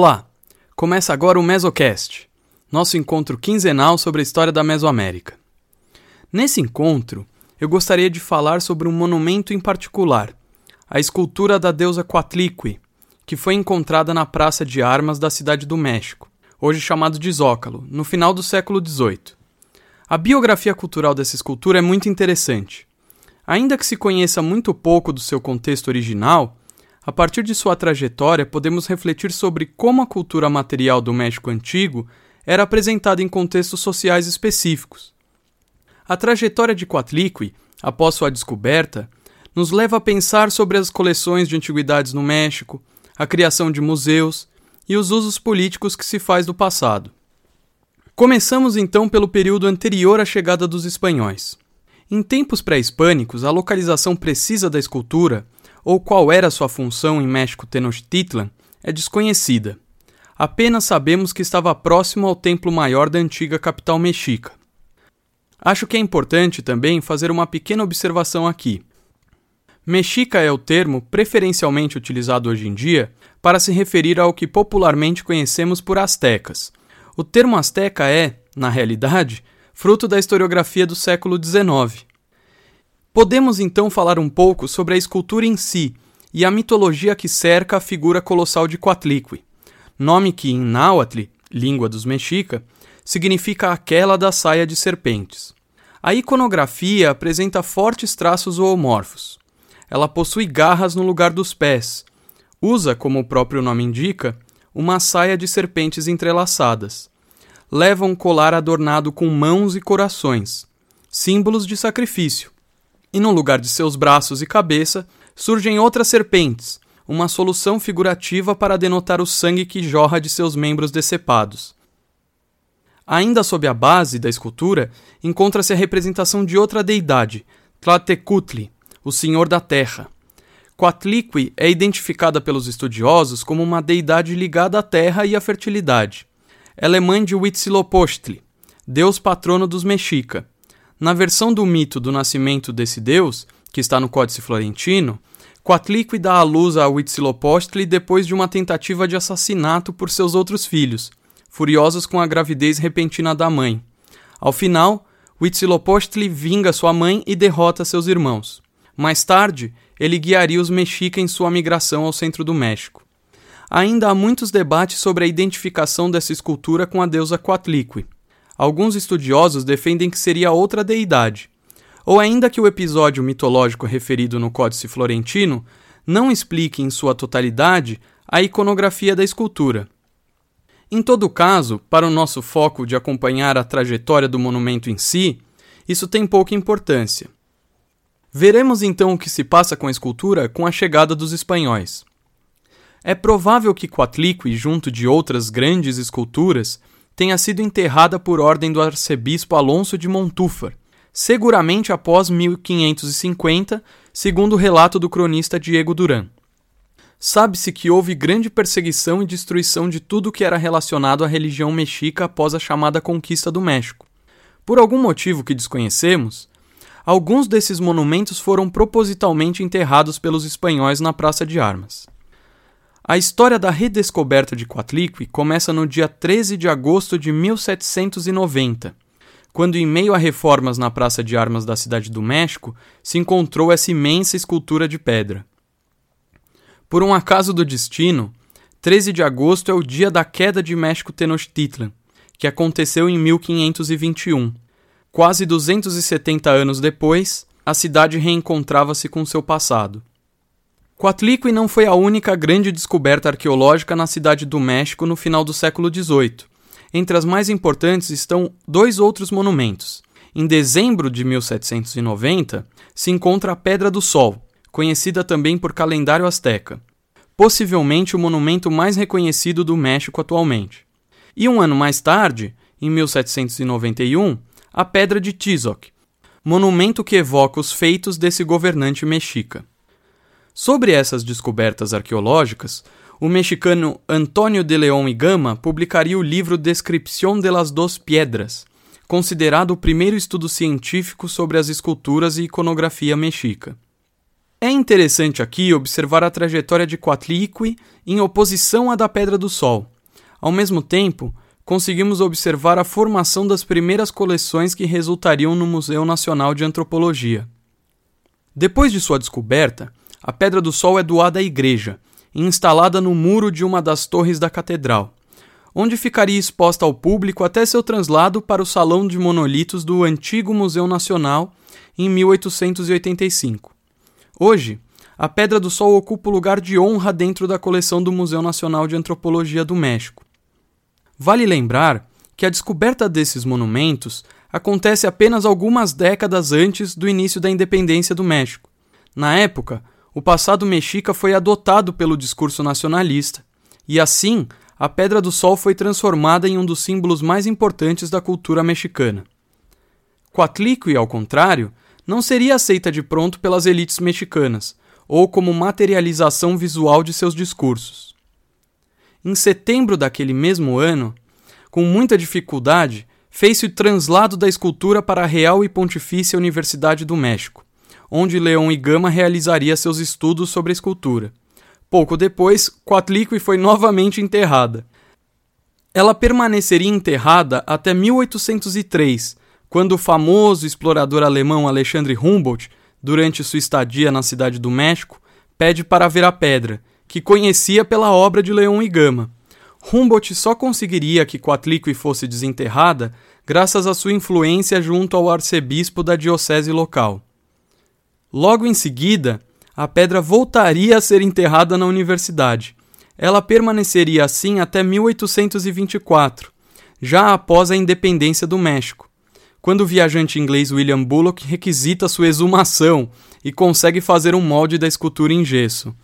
Olá! Começa agora o Mesocast, nosso encontro quinzenal sobre a história da Mesoamérica. Nesse encontro, eu gostaria de falar sobre um monumento em particular, a escultura da deusa Coatlicue, que foi encontrada na Praça de Armas da Cidade do México, hoje chamado de Zócalo, no final do século XVIII. A biografia cultural dessa escultura é muito interessante. Ainda que se conheça muito pouco do seu contexto original, a partir de sua trajetória, podemos refletir sobre como a cultura material do México antigo era apresentada em contextos sociais específicos. A trajetória de Coatlicue, após sua descoberta, nos leva a pensar sobre as coleções de antiguidades no México, a criação de museus e os usos políticos que se faz do passado. Começamos então pelo período anterior à chegada dos espanhóis. Em tempos pré-hispânicos, a localização precisa da escultura ou qual era sua função em México Tenochtitlan é desconhecida. Apenas sabemos que estava próximo ao templo maior da antiga capital mexica. Acho que é importante também fazer uma pequena observação aqui. Mexica é o termo preferencialmente utilizado hoje em dia para se referir ao que popularmente conhecemos por astecas. O termo asteca é, na realidade, fruto da historiografia do século XIX. Podemos então falar um pouco sobre a escultura em si e a mitologia que cerca a figura colossal de Coatlicue, nome que em náhuatl, língua dos mexica, significa aquela da saia de serpentes. A iconografia apresenta fortes traços zoomorfos. Ela possui garras no lugar dos pés. Usa, como o próprio nome indica, uma saia de serpentes entrelaçadas. Leva um colar adornado com mãos e corações, símbolos de sacrifício e no lugar de seus braços e cabeça surgem outras serpentes, uma solução figurativa para denotar o sangue que jorra de seus membros decepados. Ainda sob a base da escultura encontra-se a representação de outra deidade, Tlatecutli, o Senhor da Terra. Coatlicue é identificada pelos estudiosos como uma deidade ligada à terra e à fertilidade. Ela é mãe de Huitzilopochtli, deus patrono dos Mexica, na versão do mito do nascimento desse deus, que está no Códice Florentino, Coatlicue dá à luz a Huitzilopochtli depois de uma tentativa de assassinato por seus outros filhos, furiosos com a gravidez repentina da mãe. Ao final, Huitzilopochtli vinga sua mãe e derrota seus irmãos. Mais tarde, ele guiaria os mexica em sua migração ao centro do México. Ainda há muitos debates sobre a identificação dessa escultura com a deusa Coatlicue. Alguns estudiosos defendem que seria outra deidade, ou ainda que o episódio mitológico referido no Códice Florentino não explique em sua totalidade a iconografia da escultura. Em todo caso, para o nosso foco de acompanhar a trajetória do monumento em si, isso tem pouca importância. Veremos então o que se passa com a escultura com a chegada dos espanhóis. É provável que Coatlicue, junto de outras grandes esculturas, tenha sido enterrada por ordem do arcebispo Alonso de Montúfar, seguramente após 1550, segundo o relato do cronista Diego Duran. Sabe-se que houve grande perseguição e destruição de tudo que era relacionado à religião mexica após a chamada conquista do México. Por algum motivo que desconhecemos, alguns desses monumentos foram propositalmente enterrados pelos espanhóis na Praça de Armas. A história da redescoberta de Coatlicue começa no dia 13 de agosto de 1790, quando, em meio a reformas na Praça de Armas da Cidade do México, se encontrou essa imensa escultura de pedra. Por um acaso do destino, 13 de agosto é o dia da queda de México Tenochtitlan, que aconteceu em 1521. Quase 270 anos depois, a cidade reencontrava-se com seu passado. Coatlicue não foi a única grande descoberta arqueológica na cidade do México no final do século XVIII. Entre as mais importantes estão dois outros monumentos. Em dezembro de 1790, se encontra a Pedra do Sol, conhecida também por calendário azteca, possivelmente o monumento mais reconhecido do México atualmente. E um ano mais tarde, em 1791, a Pedra de Tizoc, monumento que evoca os feitos desse governante mexica. Sobre essas descobertas arqueológicas, o mexicano Antônio de León y Gama publicaria o livro Descripción de las dos Piedras, considerado o primeiro estudo científico sobre as esculturas e iconografia mexica. É interessante aqui observar a trajetória de Coatlicue em oposição à da Pedra do Sol. Ao mesmo tempo, conseguimos observar a formação das primeiras coleções que resultariam no Museu Nacional de Antropologia. Depois de sua descoberta, a Pedra do Sol é doada à igreja, instalada no muro de uma das torres da catedral, onde ficaria exposta ao público até seu translado para o Salão de Monolitos do antigo Museu Nacional em 1885. Hoje, a Pedra do Sol ocupa o lugar de honra dentro da coleção do Museu Nacional de Antropologia do México. Vale lembrar que a descoberta desses monumentos acontece apenas algumas décadas antes do início da independência do México. Na época, o passado mexica foi adotado pelo discurso nacionalista, e assim a Pedra do Sol foi transformada em um dos símbolos mais importantes da cultura mexicana. Coatlicue, ao contrário, não seria aceita de pronto pelas elites mexicanas, ou como materialização visual de seus discursos. Em setembro daquele mesmo ano, com muita dificuldade, fez-se o translado da escultura para a Real e Pontifícia Universidade do México, onde Leão e Gama realizaria seus estudos sobre escultura. Pouco depois, Coatlicue foi novamente enterrada. Ela permaneceria enterrada até 1803, quando o famoso explorador alemão Alexandre Humboldt, durante sua estadia na cidade do México, pede para ver a pedra, que conhecia pela obra de Leão e Gama. Humboldt só conseguiria que Coatlicue fosse desenterrada graças à sua influência junto ao arcebispo da diocese local. Logo em seguida, a pedra voltaria a ser enterrada na universidade. Ela permaneceria assim até 1824, já após a independência do México quando o viajante inglês William Bullock requisita sua exumação e consegue fazer um molde da escultura em gesso.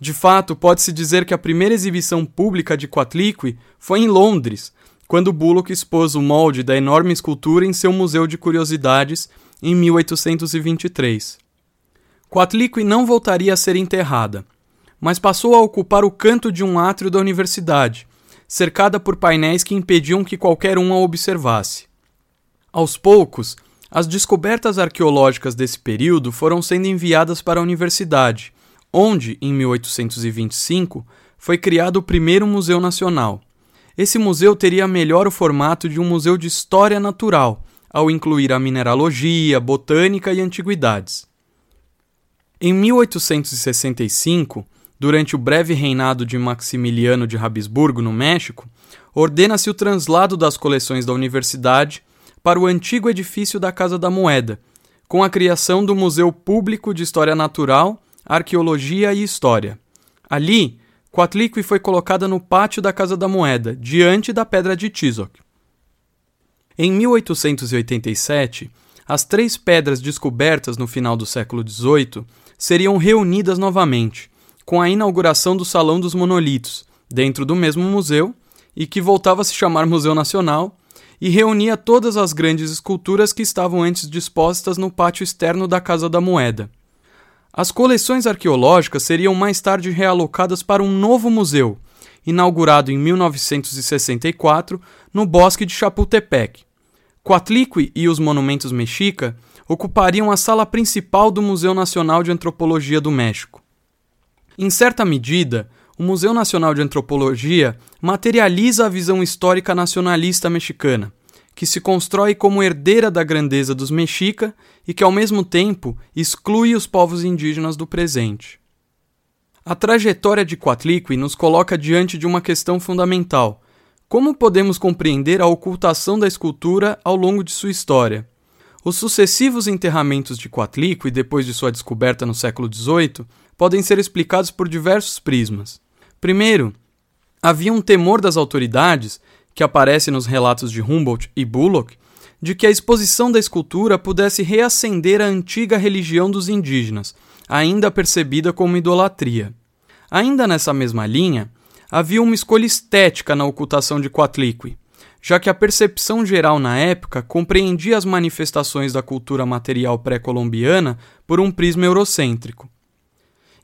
De fato, pode-se dizer que a primeira exibição pública de Coatlicue foi em Londres, quando Bullock expôs o molde da enorme escultura em seu Museu de Curiosidades em 1823. Coatlicue não voltaria a ser enterrada, mas passou a ocupar o canto de um átrio da universidade, cercada por painéis que impediam que qualquer um a observasse. Aos poucos, as descobertas arqueológicas desse período foram sendo enviadas para a universidade, onde, em 1825, foi criado o primeiro Museu Nacional. Esse museu teria melhor o formato de um museu de história natural, ao incluir a mineralogia, botânica e antiguidades. Em 1865, durante o breve reinado de Maximiliano de Habsburgo no México, ordena-se o translado das coleções da universidade para o antigo edifício da Casa da Moeda, com a criação do Museu Público de História Natural, Arqueologia e História. Ali, Coatlicue foi colocada no pátio da Casa da Moeda, diante da Pedra de Tizoc. Em 1887, as três pedras descobertas no final do século XVIII seriam reunidas novamente, com a inauguração do Salão dos Monolitos, dentro do mesmo museu, e que voltava a se chamar Museu Nacional, e reunia todas as grandes esculturas que estavam antes dispostas no pátio externo da Casa da Moeda. As coleções arqueológicas seriam mais tarde realocadas para um novo museu, inaugurado em 1964 no Bosque de Chapultepec. Coatlicue e os monumentos mexica ocupariam a sala principal do Museu Nacional de Antropologia do México. Em certa medida, o Museu Nacional de Antropologia materializa a visão histórica nacionalista mexicana, que se constrói como herdeira da grandeza dos mexica e que, ao mesmo tempo, exclui os povos indígenas do presente. A trajetória de Coatlicue nos coloca diante de uma questão fundamental. Como podemos compreender a ocultação da escultura ao longo de sua história? Os sucessivos enterramentos de Coatlicue depois de sua descoberta no século XVIII podem ser explicados por diversos prismas. Primeiro, havia um temor das autoridades, que aparece nos relatos de Humboldt e Bullock, de que a exposição da escultura pudesse reacender a antiga religião dos indígenas, ainda percebida como idolatria. Ainda nessa mesma linha, havia uma escolha estética na ocultação de Coatlicue, já que a percepção geral na época compreendia as manifestações da cultura material pré-colombiana por um prisma eurocêntrico.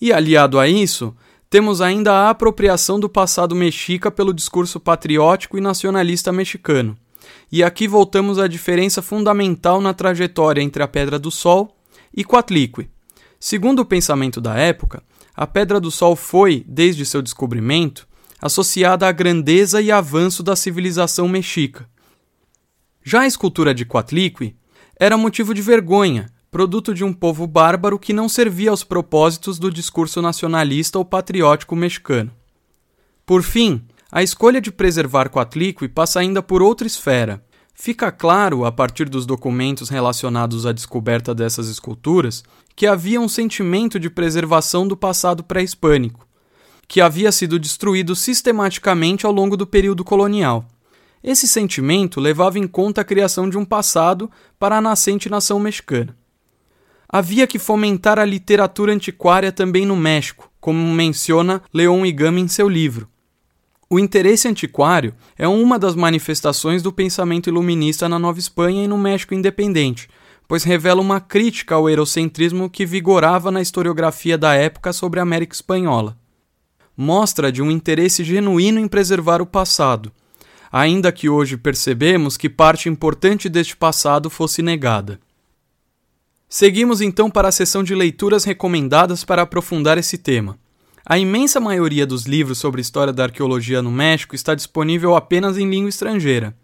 E aliado a isso, temos ainda a apropriação do passado mexica pelo discurso patriótico e nacionalista mexicano. E aqui voltamos à diferença fundamental na trajetória entre a Pedra do Sol e Coatlicue. Segundo o pensamento da época, a Pedra do Sol foi, desde seu descobrimento, associada à grandeza e avanço da civilização mexica. Já a escultura de Coatlicue era motivo de vergonha, produto de um povo bárbaro que não servia aos propósitos do discurso nacionalista ou patriótico mexicano. Por fim, a escolha de preservar Coatlicue passa ainda por outra esfera. Fica claro, a partir dos documentos relacionados à descoberta dessas esculturas, que havia um sentimento de preservação do passado pré-hispânico, que havia sido destruído sistematicamente ao longo do período colonial. Esse sentimento levava em conta a criação de um passado para a nascente nação mexicana. Havia que fomentar a literatura antiquária também no México, como menciona Leon Igami em seu livro. O interesse antiquário é uma das manifestações do pensamento iluminista na Nova Espanha e no México independente, pois revela uma crítica ao eurocentrismo que vigorava na historiografia da época sobre a América Espanhola. Mostra de um interesse genuíno em preservar o passado, ainda que hoje percebemos que parte importante deste passado fosse negada. Seguimos então para a seção de leituras recomendadas para aprofundar esse tema. A imensa maioria dos livros sobre história da arqueologia no México está disponível apenas em língua estrangeira.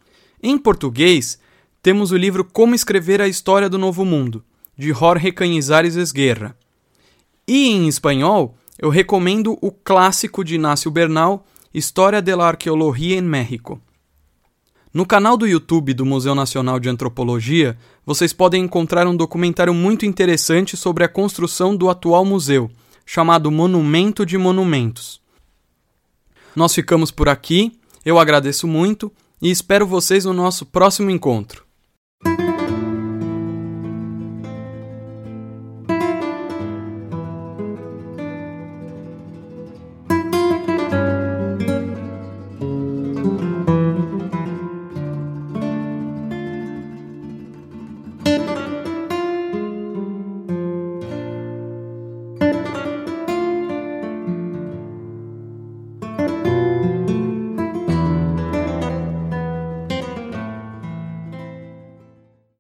Em português, temos o livro Como Escrever a História do Novo Mundo, de Jorge Cañizares Esguerra. E em espanhol, eu recomendo o clássico de Inácio Bernal, História de la Arqueología en México. No canal do YouTube do Museu Nacional de Antropologia, vocês podem encontrar um documentário muito interessante sobre a construção do atual museu, chamado Monumento de Monumentos. Nós ficamos por aqui, eu agradeço muito e espero vocês no nosso próximo encontro.